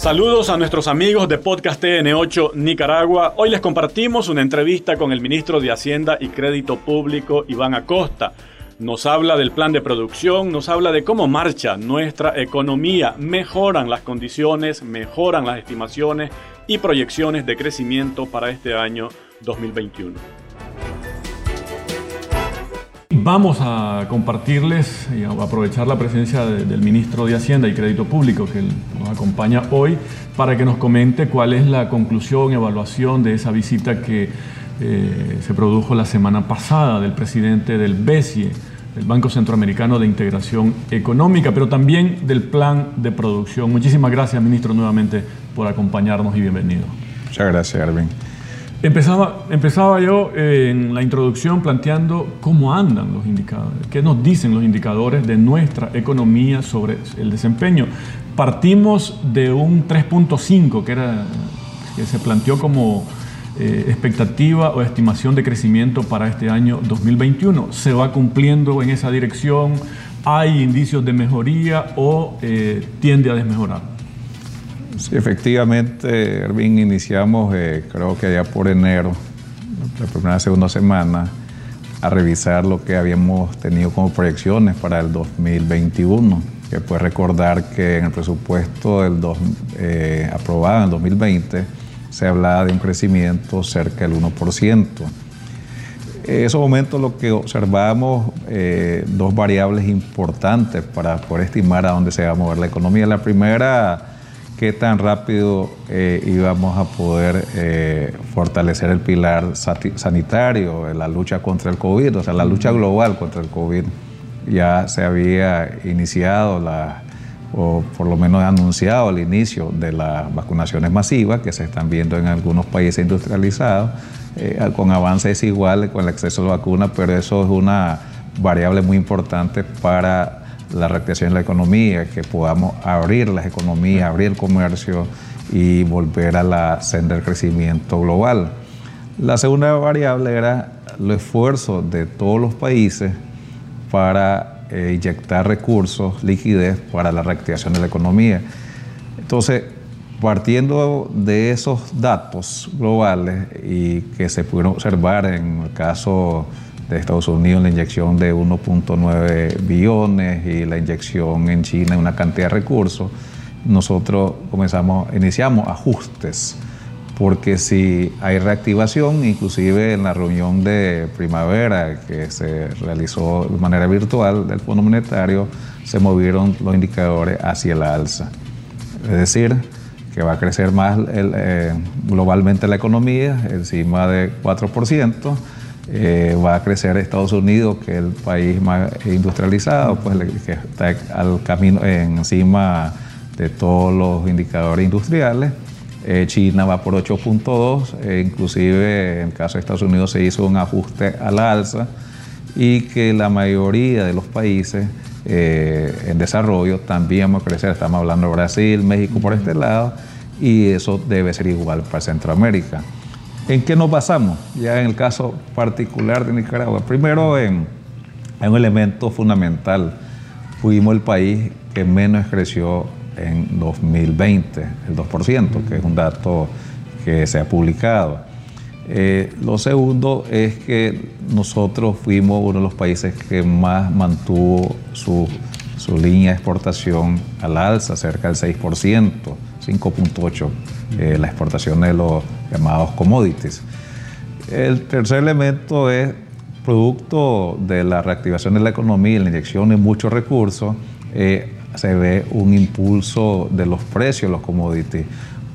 Saludos a nuestros amigos de Podcast TN8 Nicaragua. Hoy les compartimos una entrevista con el ministro de Hacienda y Crédito Público, Iván Acosta. Nos habla del plan de producción, nos habla de cómo marcha nuestra economía, mejoran las condiciones, mejoran las estimaciones y proyecciones de crecimiento para este año 2021. Vamos a compartirles y aprovechar la presencia del ministro de Hacienda y Crédito Público que nos acompaña hoy para que nos comente cuál es la conclusión, evaluación de esa visita que eh, se produjo la semana pasada del presidente del BESIE, el Banco Centroamericano de Integración Económica, pero también del plan de producción. Muchísimas gracias, ministro, nuevamente por acompañarnos y bienvenido. Muchas gracias, Arvin. Empezaba, empezaba yo eh, en la introducción planteando cómo andan los indicadores, qué nos dicen los indicadores de nuestra economía sobre el desempeño. Partimos de un 3.5 que, que se planteó como eh, expectativa o estimación de crecimiento para este año 2021. ¿Se va cumpliendo en esa dirección? ¿Hay indicios de mejoría o eh, tiende a desmejorar? Sí, efectivamente, Erwin, iniciamos, eh, creo que allá por enero, la primera segunda semana, a revisar lo que habíamos tenido como proyecciones para el 2021. Que puede recordar que en el presupuesto del eh, aprobado en el 2020 se hablaba de un crecimiento cerca del 1%. En esos momentos lo que observamos, eh, dos variables importantes para poder estimar a dónde se va a mover la economía. La primera, qué tan rápido eh, íbamos a poder eh, fortalecer el pilar sanitario, la lucha contra el COVID, o sea, la lucha global contra el COVID. Ya se había iniciado la, o por lo menos anunciado el inicio de las vacunaciones masivas que se están viendo en algunos países industrializados, eh, con avances iguales con el acceso a la vacuna, pero eso es una variable muy importante para la reactivación de la economía, que podamos abrir las economías, abrir el comercio y volver a la senda del crecimiento global. La segunda variable era el esfuerzo de todos los países para eh, inyectar recursos, liquidez para la reactivación de la economía. Entonces, partiendo de esos datos globales y que se pudieron observar en el caso de Estados Unidos, la inyección de 1.9 billones y la inyección en China de una cantidad de recursos, nosotros comenzamos, iniciamos ajustes, porque si hay reactivación, inclusive en la reunión de primavera que se realizó de manera virtual del Fondo Monetario, se movieron los indicadores hacia la alza. Es decir, que va a crecer más eh, globalmente la economía, encima de 4%, eh, va a crecer Estados Unidos, que es el país más industrializado, pues que está al camino encima de todos los indicadores industriales. Eh, China va por 8.2, eh, inclusive en el caso de Estados Unidos se hizo un ajuste a la alza y que la mayoría de los países en desarrollo también va a crecer. Estamos hablando de Brasil, México por este lado y eso debe ser igual para Centroamérica. ¿En qué nos basamos? Ya en el caso particular de Nicaragua. Primero, en, un elemento fundamental. Fuimos el país que menos creció en 2020, el 2%, que es un dato que se ha publicado. Eh, lo segundo es que nosotros fuimos uno de los países que más mantuvo su, su línea de exportación al alza, cerca del 6%. 5.8 eh, la exportación de los llamados commodities. El tercer elemento es producto de la reactivación de la economía y la inyección de muchos recursos, eh, se ve un impulso de los precios de los commodities.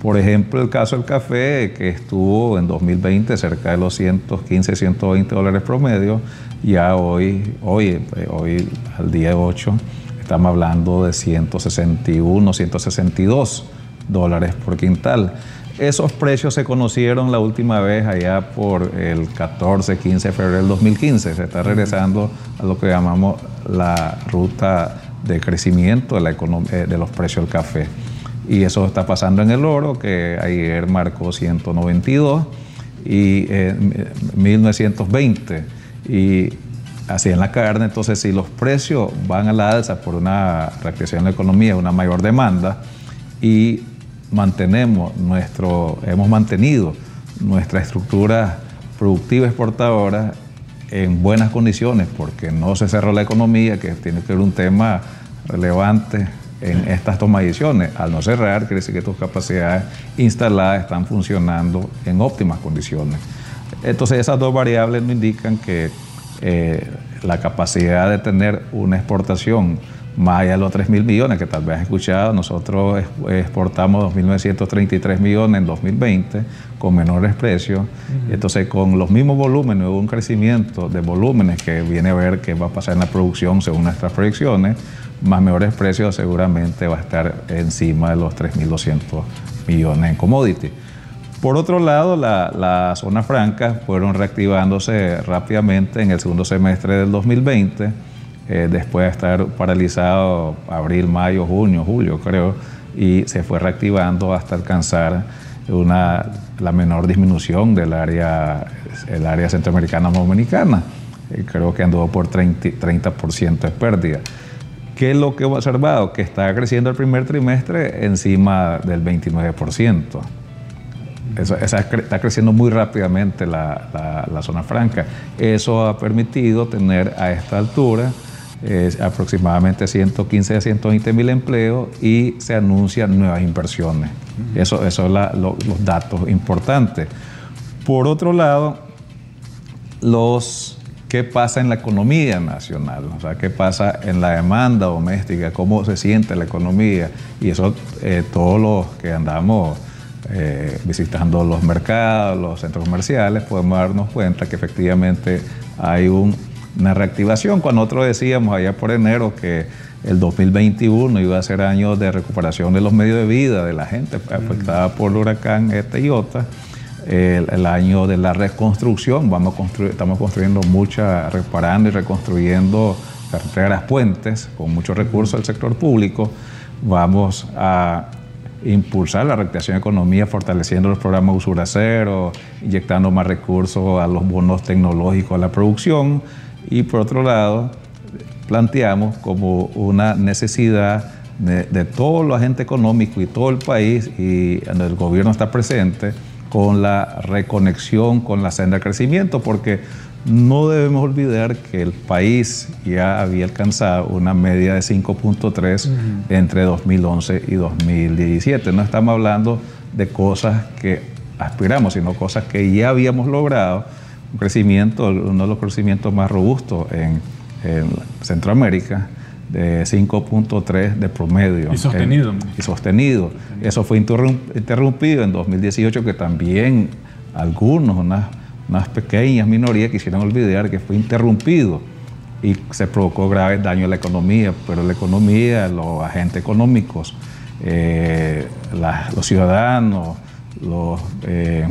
Por ejemplo, el caso del café, que estuvo en 2020 cerca de los 115, 120 dólares promedio, ya hoy, hoy, hoy al día 8, estamos hablando de 161, 162 dólares por quintal. Esos precios se conocieron la última vez allá por el 14, 15 de febrero del 2015. Se está regresando a lo que llamamos la ruta de crecimiento de, la eh, de los precios del café. Y eso está pasando en el oro, que ayer marcó 192 y 1920. Eh, y así en la carne. Entonces, si los precios van a la alza por una reactivación de la economía, una mayor demanda, y mantenemos nuestro, hemos mantenido nuestra estructura productiva exportadora en buenas condiciones porque no se cerró la economía, que tiene que ser un tema relevante en estas tomas de decisiones. Al no cerrar, quiere decir que tus capacidades instaladas están funcionando en óptimas condiciones. Entonces esas dos variables nos indican que eh, la capacidad de tener una exportación más allá de los 3 mil millones que tal vez has escuchado, nosotros exportamos 2.933 millones en 2020 con menores precios. Entonces, con los mismos volúmenes, hubo un crecimiento de volúmenes que viene a ver qué va a pasar en la producción según nuestras proyecciones, más mejores precios seguramente va a estar encima de los 3.200 millones en commodity. Por otro lado, las la zonas francas fueron reactivándose rápidamente en el segundo semestre del 2020 eh, después de estar paralizado abril, mayo, junio, julio, creo, y se fue reactivando hasta alcanzar una, la menor disminución del área, el área centroamericana dominicana. Eh, creo que anduvo por 30%, 30 de pérdida. ¿Qué es lo que he observado? Que está creciendo el primer trimestre encima del 29%. Eso, está creciendo muy rápidamente la, la, la, zona franca. Eso ha permitido tener a esta altura aproximadamente 115 a 120 mil empleos y se anuncian nuevas inversiones. Eso, son los datos importantes. Por otro lado, los qué pasa en la economía nacional, o sea, qué pasa en la demanda doméstica, cómo se siente la economía. Y eso eh, todos los que andamos eh, visitando los mercados, los centros comerciales, podemos darnos cuenta que efectivamente hay un una reactivación. Cuando nosotros decíamos allá por enero que el 2021 iba a ser año de recuperación de los medios de vida de la gente afectada por el huracán este y Ota, el, año de la reconstrucción, vamos estamos construyendo muchas, reparando y reconstruyendo carreteras, puentes, con muchos recursos del sector público, vamos a impulsar la reactivación de economía, fortaleciendo los programas Usura Cero, inyectando más recursos a los bonos tecnológicos a la producción, y por otro lado, planteamos como una necesidad de, todo los agente económico y todo el país, y el gobierno está presente, con la reconexión con la senda de crecimiento, porque no debemos olvidar que el país ya había alcanzado una media de 5.3 entre 2011 y 2017. No estamos hablando de cosas que aspiramos, sino cosas que ya habíamos logrado un crecimiento, uno de los crecimientos más robustos en, Centroamérica, de 5.3 de promedio. Y sostenido. y sostenido. Eso fue interrumpido en 2018, que también algunos, unas, unas pequeñas minorías quisieron olvidar que fue interrumpido y se provocó graves daños a la economía, pero la economía, los agentes económicos, eh, los ciudadanos, los, eh,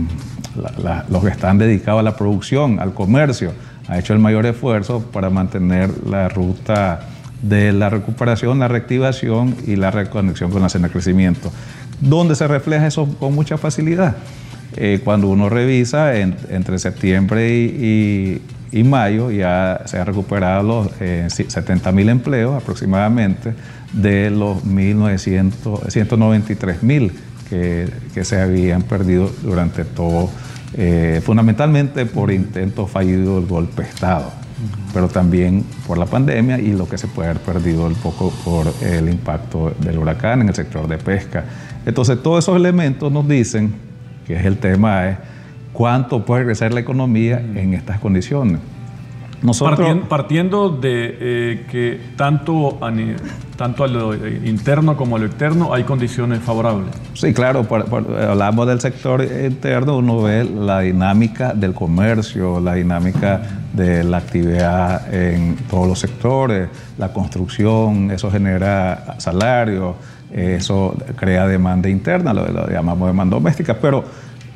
los que están dedicados a la producción, al comercio, ha hecho el mayor esfuerzo para mantener la ruta de la recuperación, la reactivación y la reconexión con la senda de crecimiento. ¿Dónde se refleja eso con mucha facilidad? Eh, cuando uno revisa entre septiembre y, mayo ya se han recuperado los 70 eh, mil empleos aproximadamente de los 193 mil que, se habían perdido durante todo, eh, fundamentalmente por intentos fallidos del golpe de Estado, pero también por la pandemia y lo que se puede haber perdido un poco por el impacto del huracán en el sector de pesca. Entonces, todos esos elementos nos dicen, que es el tema, es cuánto puede crecer la economía en estas condiciones partiendo, de eh, que tanto a, tanto a lo interno como a lo externo hay condiciones favorables. Sí, claro, hablamos del sector interno, uno ve la dinámica del comercio, la dinámica de la actividad en todos los sectores, la construcción, eso genera salario, eso crea demanda interna, lo, lo llamamos demanda doméstica, pero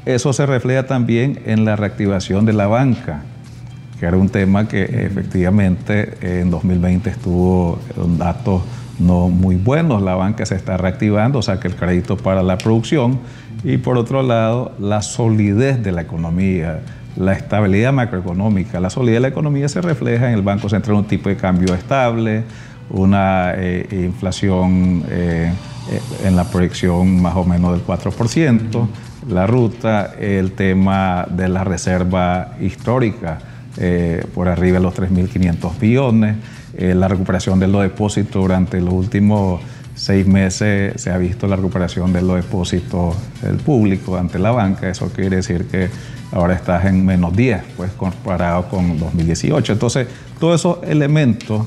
eso se refleja también en la reactivación de la banca que era un tema que efectivamente en 2020 estuvo datos no muy buenos, la banca se está reactivando, o sea que el crédito para la producción. Y por otro lado la solidez de la economía, la estabilidad macroeconómica. La solidez de la economía se refleja en el Banco Central un tipo de cambio estable, una eh, inflación eh, en la proyección más o menos del 4%, la ruta, el tema de la reserva histórica eh, por arriba de los 3.500 billones, eh, la recuperación de los depósitos durante los últimos seis meses se ha visto la recuperación de los depósitos del público ante la banca, eso quiere decir que ahora estás en menos 10, pues comparado con 2018. Entonces, todos esos elementos,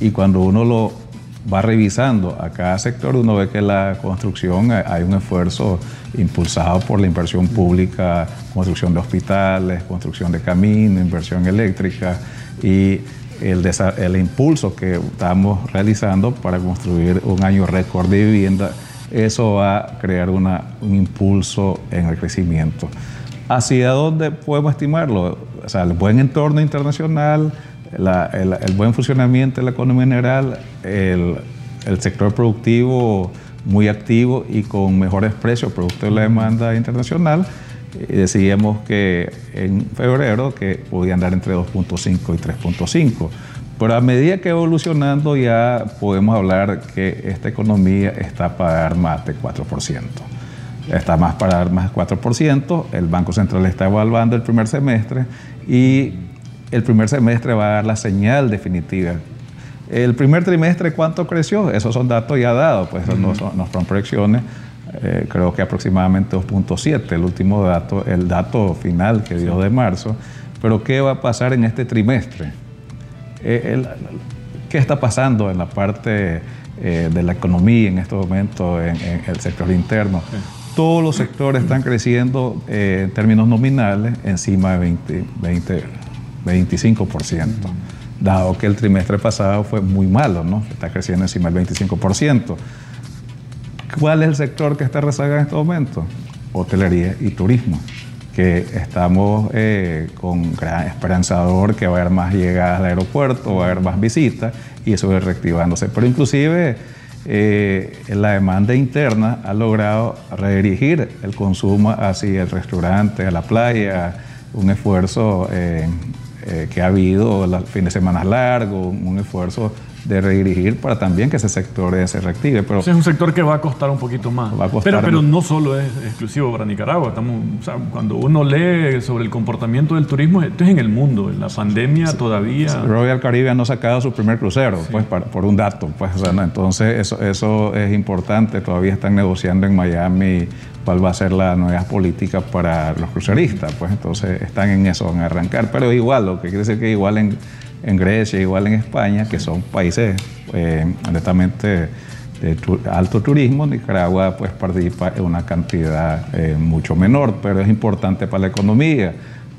y cuando uno lo va revisando a cada sector, uno ve que la construcción hay un esfuerzo impulsado por la inversión pública, construcción de hospitales, construcción de caminos, inversión eléctrica y el, el impulso que estamos realizando para construir un año récord de vivienda, eso va a crear un impulso en el crecimiento. ¿Hacia dónde podemos estimarlo? O sea, el buen entorno internacional, el, buen funcionamiento de la economía general, el, el, sector productivo muy activo y con mejores precios producto de la demanda internacional. Y decíamos que en febrero que podía andar entre 2.5 y 3.5. Pero a medida que evolucionando ya podemos hablar que esta economía está para dar más de 4% está más para dar más 4%. El Banco Central está evaluando el primer semestre y el primer semestre va a dar la señal definitiva. El primer trimestre, ¿cuánto creció? Esos son datos ya dados, pues no, son, proyecciones. Eh, creo que aproximadamente 2.7, el último dato, el dato final que dio de marzo. Pero ¿qué va a pasar en este trimestre? Eh, ¿Qué está pasando en la parte eh, de la economía en estos momentos, en, el sector interno? todos los sectores están creciendo eh, en términos nominales encima de 20, 20 25%, dado que el trimestre pasado fue muy malo, ¿no? Está creciendo encima del 25%. ¿Cuál es el sector que está rezagado en este momento? Hotelería y turismo, que estamos eh, con gran esperanzador que va a haber más llegadas al aeropuerto, va a haber más visitas y eso va reactivándose. Pero inclusive eh, la demanda interna ha logrado redirigir el consumo hacia el restaurante, a la playa, un esfuerzo eh, eh, que ha habido los fines de semana largos, un esfuerzo de redirigir para también que ese sector se reactive. Pero es un sector que va a costar un poquito más. pero, pero no solo es exclusivo para Nicaragua. Estamos, cuando uno lee sobre el comportamiento del turismo, esto es en el mundo. En la pandemia todavía... Royal Caribbean no ha sacado su primer crucero, pues por un dato. Pues, entonces eso, eso es importante. Todavía están negociando en Miami cuál va a ser la nueva política para los cruceristas. Pues entonces están en eso, van a arrancar. Pero igual, lo que quiere decir que igual en en Grecia, igual en España, que son países eh, netamente de alto turismo, Nicaragua pues participa en una cantidad eh, mucho menor, pero es importante para la economía.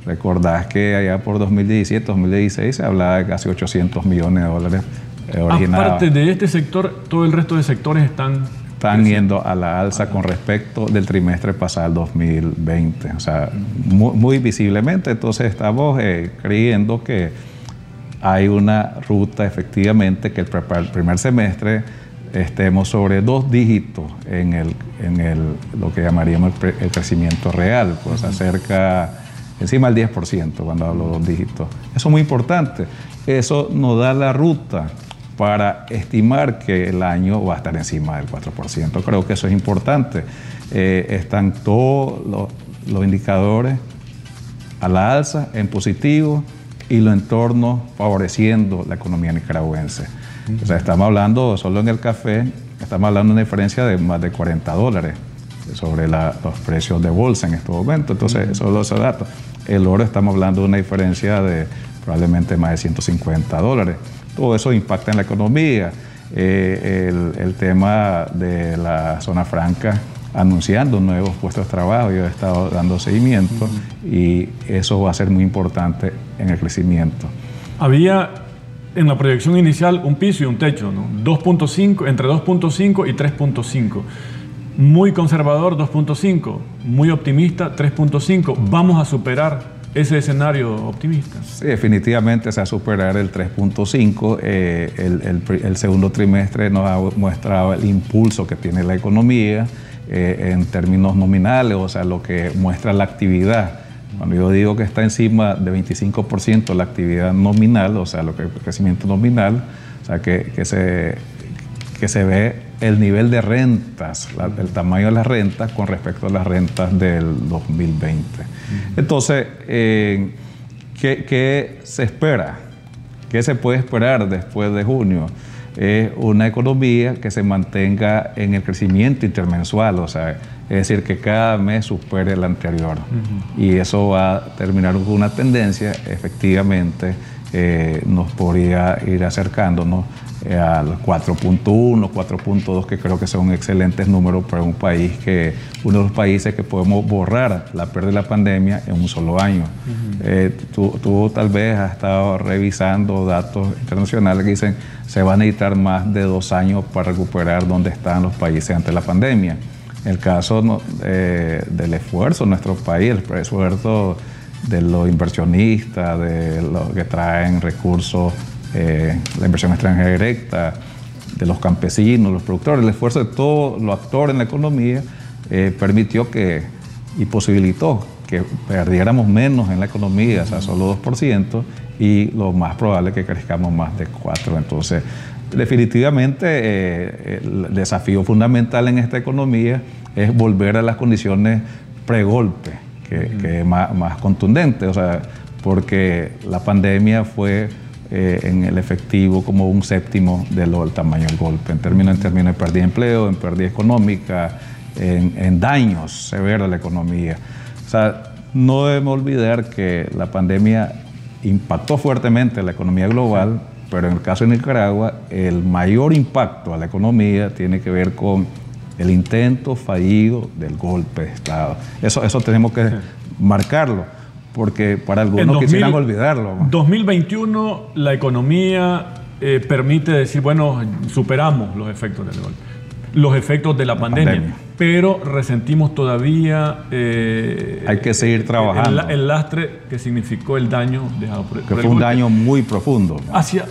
Recordás que allá por 2017, 2016 se hablaba de casi 800 millones de dólares eh, originados. Aparte de este sector, todo el resto de sectores están... Están yendo a la alza con respecto del trimestre pasado, 2020. O sea, muy, visiblemente. Entonces estamos eh, creyendo que hay una ruta efectivamente que el, primer semestre estemos sobre dos dígitos en, el, en el, lo que llamaríamos el, crecimiento real, pues acerca encima del 10% cuando hablo de dos dígitos. Eso es muy importante. Eso nos da la ruta para estimar que el año va a estar encima del 4%. Creo que eso es importante. Eh, están todos los, los indicadores a la alza, en positivo y los entornos favoreciendo la economía nicaragüense. O sea, estamos hablando solo en el café, estamos hablando de una diferencia de más de 40 dólares sobre los precios de bolsa en este momento. Entonces, solo esos datos. El oro estamos hablando de una diferencia de probablemente más de 150 dólares. Todo eso impacta en la economía. Eh, el, tema de la zona franca anunciando nuevos puestos de trabajo, yo he estado dando seguimiento y eso va a ser muy importante en el crecimiento. Había en la proyección inicial un piso y un techo, ¿no? 2.5, entre 2.5 y 3.5. Muy conservador 2.5, muy optimista 3.5. Vamos a superar ese escenario optimista. Sí, definitivamente se va a superar el 3.5. Eh, el, el, segundo trimestre nos ha mostrado el impulso que tiene la economía eh, en términos nominales, o sea, lo que muestra la actividad. Cuando yo digo que está encima de 25% la actividad nominal, o sea, lo que el crecimiento nominal, o sea, que, se, que se ve el nivel de rentas, el tamaño de las rentas con respecto a las rentas del 2020. Entonces, eh, ¿qué, se espera? ¿Qué se puede esperar después de junio? Es una economía que se mantenga en el crecimiento intermensual, o sea, es decir, que cada mes supere el anterior. Y eso va a terminar con una tendencia, efectivamente, eh, nos podría ir acercándonos eh, al 4.1, 4.2, que creo que son excelentes números para un país que, uno de los países que podemos borrar la pérdida de la pandemia en un solo año. Eh, tú, tal vez has estado revisando datos internacionales que dicen se van a necesitar más de dos años para recuperar donde están los países ante la pandemia. En el caso del esfuerzo de nuestro país, el esfuerzo de los inversionistas, de los que traen recursos, eh, la inversión extranjera directa, de los campesinos, los productores, el esfuerzo de todos los actores en la economía eh, permitió que y posibilitó que perdiéramos menos en la economía, o sea, solo 2%, y lo más probable es que crezcamos más de 4%. Entonces, definitivamente eh, el desafío fundamental en esta economía es volver a las condiciones pre-golpe que, es más, contundente, o sea, porque la pandemia fue eh, en el efectivo como un séptimo de lo, del tamaño del golpe, en términos, en términos de pérdida de empleo, en pérdida económica, en, daños severos a la economía. O sea, no debemos olvidar que la pandemia impactó fuertemente la economía global, pero en el caso de Nicaragua, el mayor impacto a la economía tiene que ver con el intento fallido del golpe de Estado. Eso, eso tenemos que marcarlo, porque para algunos quisieran olvidarlo. 2021 la economía eh, permite decir, bueno, superamos los efectos del golpe, los efectos de la, pandemia, pero resentimos todavía... Eh, Hay que seguir trabajando. El, lastre que significó el daño dejado por, que fue un daño muy profundo. ¿Hacia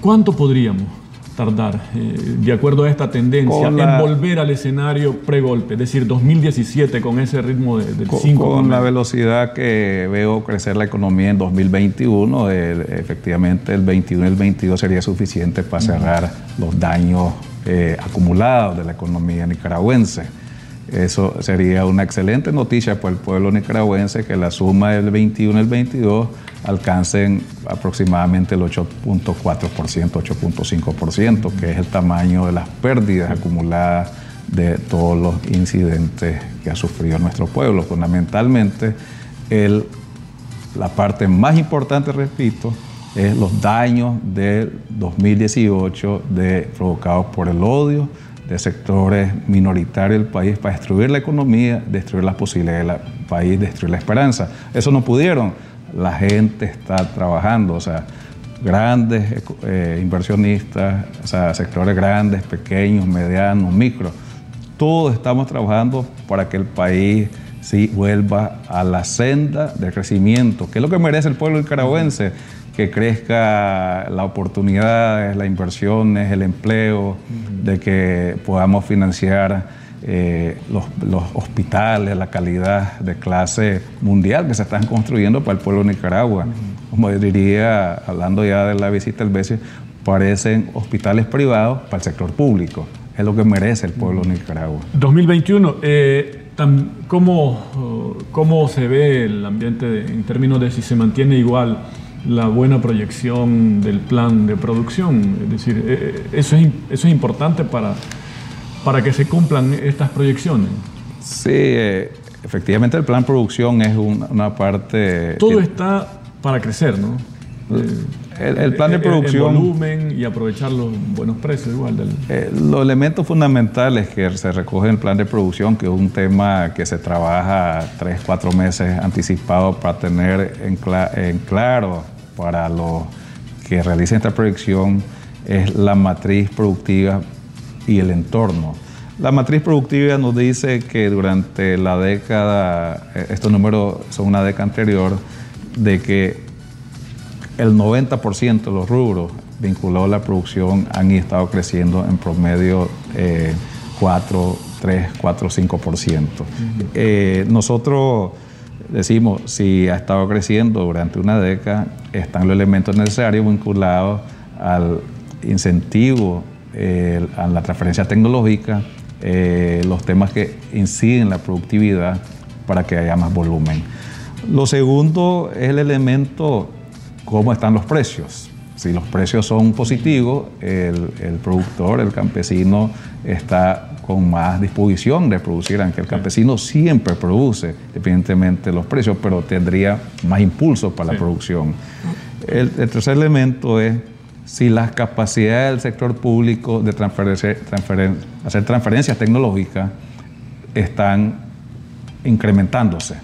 cuánto podríamos? Tardar, eh, de acuerdo a esta tendencia, en volver al escenario pre-golpe, es decir, 2017 con ese ritmo de, del 5. Con, la velocidad que veo crecer la economía en 2021, eh, efectivamente el 21 y el 22 sería suficiente para cerrar los daños eh, acumulados de la economía nicaragüense. Eso sería una excelente noticia para el pueblo nicaragüense que la suma del 21 y el 22 alcancen aproximadamente el 8.4%, 8.5%, que es el tamaño de las pérdidas acumuladas de todos los incidentes que ha sufrido nuestro pueblo. Fundamentalmente, la parte más importante, repito, es los daños del 2018 de, provocados por el odio de sectores minoritarios del país para destruir la economía, destruir las posibilidades del país, destruir la esperanza. Eso no pudieron. La gente está trabajando, o sea, grandes eh, inversionistas, o sea, sectores grandes, pequeños, medianos, micro, todos estamos trabajando para que el país sí vuelva a la senda de crecimiento, que es lo que merece el pueblo nicaragüense, que crezca las oportunidades, las inversiones, el empleo, de que podamos financiar eh, los, hospitales, la calidad de clase mundial que se están construyendo para el pueblo de Nicaragua. Como diría, hablando ya de la visita del BESI, parecen hospitales privados para el sector público. Es lo que merece el pueblo de Nicaragua. 2021, eh, ¿cómo, ¿cómo, se ve el ambiente en términos de si se mantiene igual la buena proyección del plan de producción? Es decir, eh, eso, es, eso es importante para para que se cumplan estas proyecciones? Sí, eh, efectivamente el plan de producción es una, parte... Todo está para crecer, ¿no? El, plan de producción... El volumen y aprovechar los buenos precios igual. Del... Eh, los elementos fundamentales que se recogen en el plan de producción, que es un tema que se trabaja tres, cuatro meses anticipado para tener en, en claro para los que realicen esta proyección, es la matriz productiva y el entorno. La matriz productiva nos dice que durante la década, eh, estos números son una década anterior, de que el 90% de los rubros vinculados a la producción han estado creciendo en promedio 4, 3, 4, 5%. nosotros decimos, si ha estado creciendo durante una década, están los elementos necesarios vinculados al incentivo a la transferencia tecnológica, los temas que inciden en la productividad para que haya más volumen. Lo segundo es el elemento cómo están los precios. Si los precios son positivos, el, productor, el campesino está con más disposición de producir, aunque el campesino siempre produce, independientemente de los precios, pero tendría más impulso para la producción. El, tercer elemento es si las capacidades del sector público de hacer transferencias tecnológicas están incrementándose.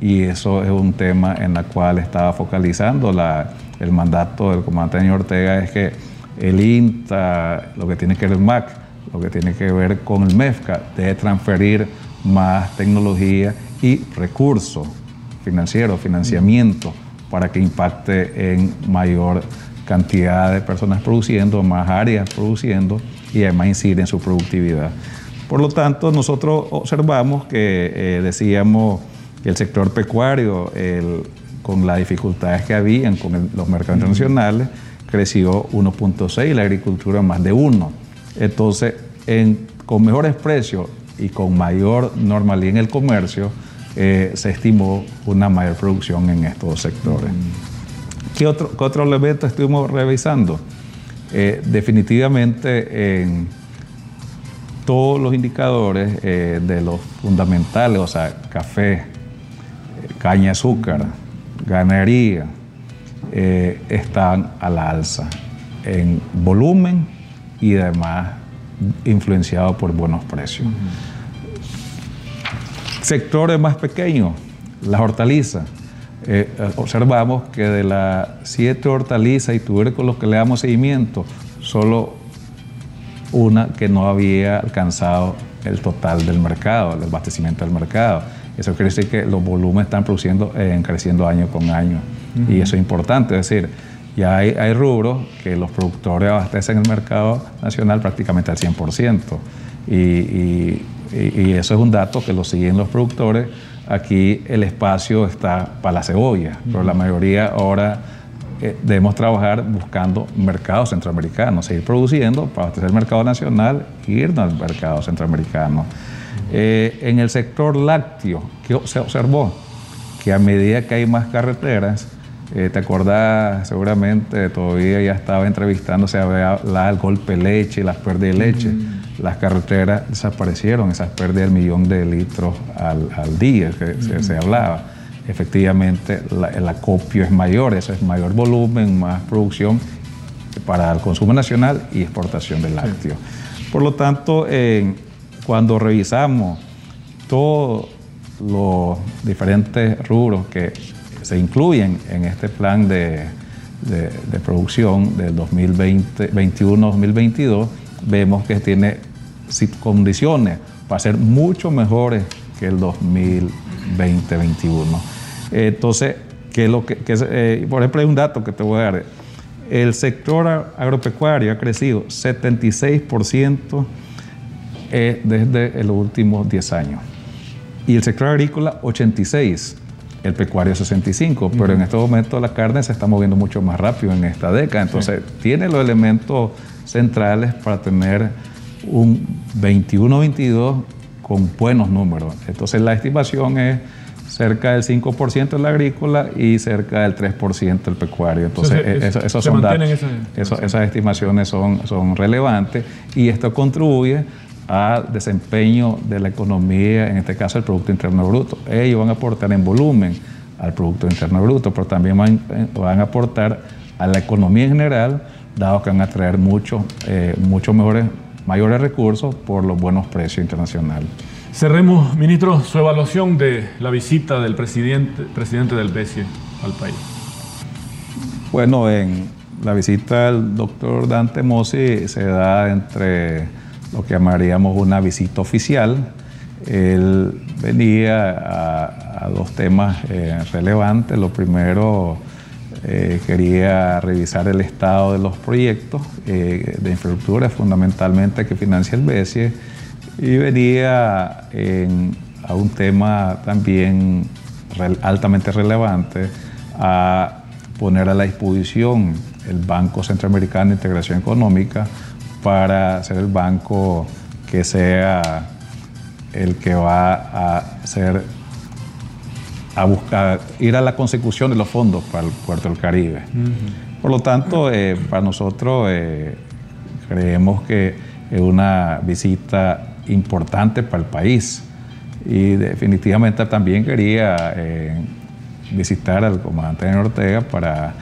Y eso es un tema en el cual estaba focalizando la, el mandato del comandante Ortega, es que el INTA, lo que tiene que ver el MAC, lo que tiene que ver con el MEFCA, debe transferir más tecnología y recursos financieros, financiamiento, para que impacte en mayor cantidad de personas produciendo, más áreas produciendo y además incide en su productividad. Por lo tanto, nosotros observamos que eh, decíamos que el sector pecuario, con las dificultades que habían con los mercados internacionales, creció 1.6 y la agricultura más de 1. Entonces, con mejores precios y con mayor normalidad en el comercio, eh, se estimó una mayor producción en estos sectores. ¿Qué otro, qué otro elemento estuvimos revisando? Eh, definitivamente en todos los indicadores eh, de los fundamentales, o sea, café, caña azúcar, ganadería, eh, están a la alza en volumen y además influenciados por buenos precios. Sectores más pequeños, las hortalizas. observamos que de las siete hortalizas y tubérculos que le damos seguimiento, solo una que no había alcanzado el total del mercado, el abastecimiento del mercado. Eso quiere decir que los volúmenes están produciendo, eh, creciendo año con año. Y eso es importante, es decir, ya hay, hay, rubros que los productores abastecen el mercado nacional prácticamente al 100%. Y, y, y, eso es un dato que lo siguen los productores. Aquí el espacio está para la cebolla, pero la mayoría ahora eh, debemos trabajar buscando mercados centroamericanos, seguir produciendo para abastecer el mercado nacional e irnos al mercado centroamericano. Eh, en el sector lácteo, ¿qué se observó? Que a medida que hay más carreteras, eh, te acordás seguramente, todavía ya estaba entrevistándose a la, el golpe de leche, las pérdidas de leche. Las carreteras desaparecieron, esas pérdidas del millón de litros al, al día que se, se hablaba efectivamente el acopio es mayor, eso es mayor volumen, más producción para el consumo nacional y exportación de lácteos. Por lo tanto, cuando revisamos todos los diferentes rubros que se incluyen en este plan de, producción del 2021-2022, vemos que tiene condiciones para ser mucho mejores que el 2020-2021. Entonces, ¿qué es lo que, eh, por ejemplo, hay un dato que te voy a dar. El sector agropecuario ha crecido 76% eh, desde los últimos 10 años. Y el sector agrícola, 86%. El pecuario, 65%. Pero en estos momentos la carne se está moviendo mucho más rápido en esta década. Entonces, tiene los elementos centrales para tener un 21-22 con buenos números. Entonces, la estimación es cerca del 5% en la agrícola y cerca del 3% el pecuario. Entonces, esos son esas estimaciones son, son relevantes y esto contribuye al desempeño de la economía, en este caso el Producto Interno Bruto. Ellos van a aportar en volumen al Producto Interno Bruto, pero también van, van a aportar a la economía en general, dado que van a traer mucho, eh, mucho mejores, mayores recursos por los buenos precios internacionales. Cerremos, ministro, su evaluación de la visita del presidente, presidente del BESIE al país. Bueno, en la visita del doctor Dante Mossi se da entre lo que llamaríamos una visita oficial. Él venía a, dos temas eh, relevantes. Lo primero, eh, quería revisar el estado de los proyectos eh, de infraestructura, fundamentalmente que financia el BESIE y venía a un tema también altamente relevante a poner a la disposición el Banco Centroamericano de Integración Económica para ser el banco que sea el que va a ser a buscar ir a la consecución de los fondos para el puerto del Caribe. Por lo tanto, eh, para nosotros eh, creemos que es una visita importante para el país y definitivamente también quería eh, visitar al comandante Ortega para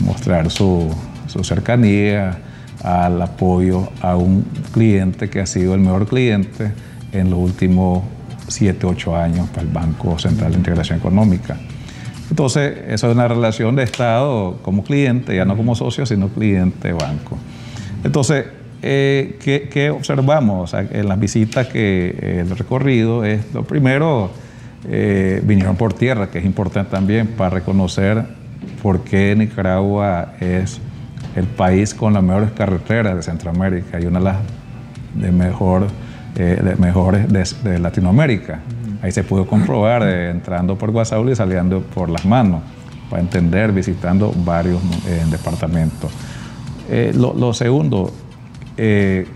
mostrar su, su cercanía, al apoyo a un cliente que ha sido el mejor cliente en los últimos 7, 8 años para el Banco Central de Integración Económica. Entonces, eso es una relación de Estado como cliente, ya no como socio, sino cliente-banco. Entonces, eh, ¿qué, observamos en las visitas que eh, el recorrido es, lo primero, eh, vinieron por tierra, que es importante también para reconocer por qué Nicaragua es el país con las mejores carreteras de Centroamérica y una de las de mejor eh, mejores de, Latinoamérica. Ahí se pudo comprobar eh, entrando por Guasaúl y saliendo por las manos, para entender, visitando varios eh, departamentos. Lo, segundo, ver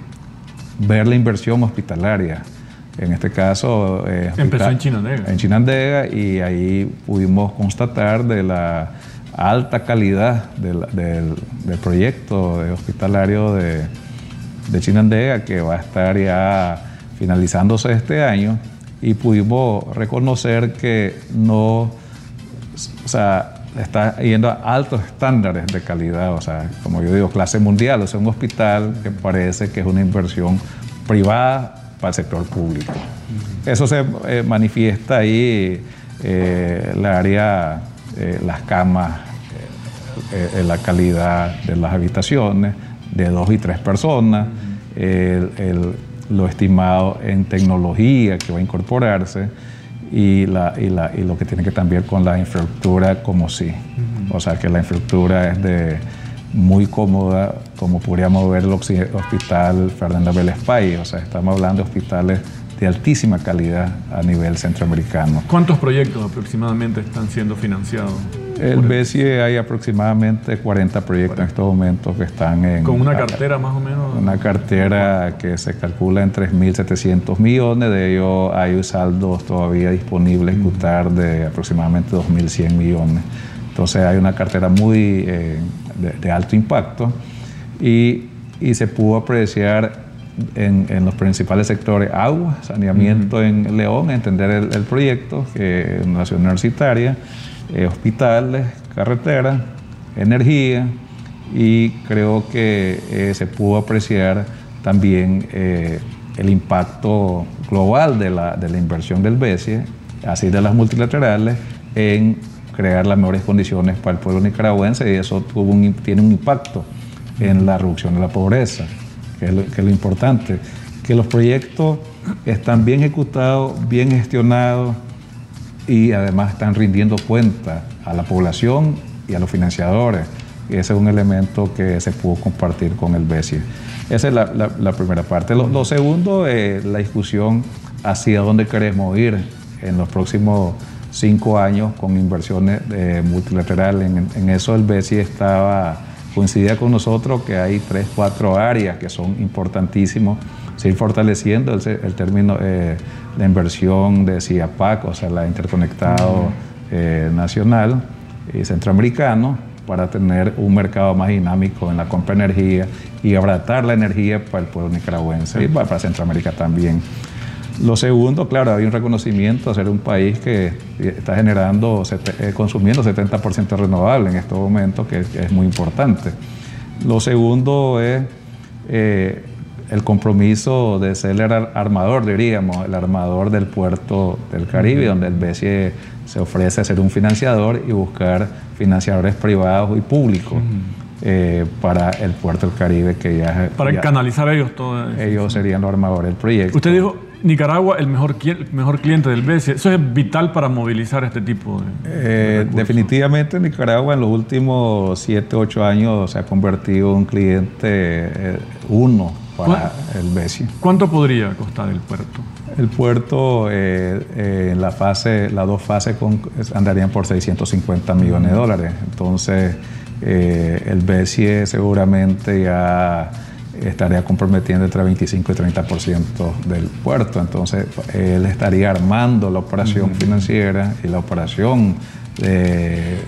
la inversión hospitalaria. En este caso... Empezó en Chinandega. En Chinandega y ahí pudimos constatar de la alta calidad del, del proyecto hospitalario de, de Chinandega que va a estar ya finalizándose este año. Y pudimos reconocer que no, o sea, está yendo a altos estándares de calidad, o sea, como yo digo, clase mundial, o sea, un hospital que parece que es una inversión privada para el sector público. Eso se eh, manifiesta ahí, eh, el área, eh, las camas, la calidad de las habitaciones, de dos y tres personas, lo estimado en tecnología que va a incorporarse y, la, y, la, y lo que tiene que también con la infraestructura como sí. O sea, que la infraestructura es de muy cómoda, como podríamos ver el Hospital Fernando Vélez Pay. O sea, estamos hablando de hospitales de altísima calidad a nivel centroamericano. ¿Cuántos proyectos aproximadamente están siendo financiados? El BESIE hay aproximadamente 40 proyectos en estos momentos que están en... ¿Con una cartera más o menos? Una cartera que se calcula en 3.700 millones, de ellos hay saldos todavía disponibles a ejecutar de aproximadamente 2.100 millones. Entonces hay una cartera muy eh, de, alto impacto y, y se pudo apreciar en, en, los principales sectores, agua, saneamiento en León, entender el, el proyecto, una ciudad universitaria, eh, hospitales, carreteras, energía y creo que eh, se pudo apreciar también eh, el impacto global de la, de la inversión del BESIE, así de las multilaterales, en crear las mejores condiciones para el pueblo nicaragüense y eso tuvo un, tiene un impacto en la reducción de la pobreza, que es, lo, importante, que los proyectos están bien ejecutados, bien gestionados, y además están rindiendo cuenta a la población y a los financiadores. Ese es un elemento que se pudo compartir con el BESIE. Esa es la, primera parte. Lo, segundo, es la discusión hacia dónde queremos ir en los próximos cinco años con inversiones eh, multilaterales. En, eso el BESIE estaba, coincidía con nosotros que hay tres, cuatro áreas que son importantísimos, seguir fortaleciendo el, el término... Eh, la inversión de CIAPAC, o sea, la Interconectado eh, Nacional y Centroamericano, para tener un mercado más dinámico en la compra de energía y abratar la energía para el pueblo nicaragüense y para Centroamérica también. Lo segundo, claro, hay un reconocimiento a ser un país que está generando, eh, consumiendo 70% renovable en estos momentos, que, es muy importante. Lo segundo es eh, el compromiso de ser el armador, diríamos, el armador del puerto del Caribe, donde el BCE se ofrece a ser un financiador y buscar financiadores privados y públicos. Eh, para el puerto del Caribe que ya... Para canalizar ellos todo eso. Ellos serían los armadores del proyecto. Usted dijo, Nicaragua el mejor, mejor cliente del BCE. Eso es vital para movilizar este tipo de... Eh, definitivamente Nicaragua en los últimos 7, 8 años se ha convertido en un cliente eh, uno para el BESI. ¿Cuánto podría costar el puerto? El puerto, eh, en la fase, las dos fases andarían por 650 millones de dólares. Entonces, el BESI seguramente ya estaría comprometiendo entre 25 y 30% del puerto. Entonces, él estaría armando la operación financiera y la operación del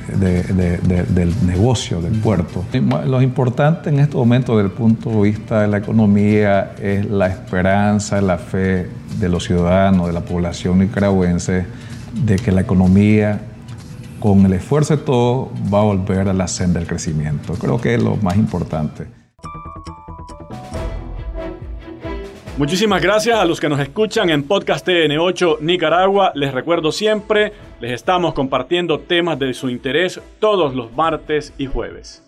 negocio del puerto. Lo importante en este momento desde el punto de vista de la economía es la esperanza, la fe de los ciudadanos, de la población nicaragüense, de que la economía, con el esfuerzo de todo, va a volver a la senda del crecimiento. Creo que es lo más importante. Muchísimas gracias a los que nos escuchan en Podcast TN8 Nicaragua. Les recuerdo siempre, les estamos compartiendo temas de su interés todos los martes y jueves.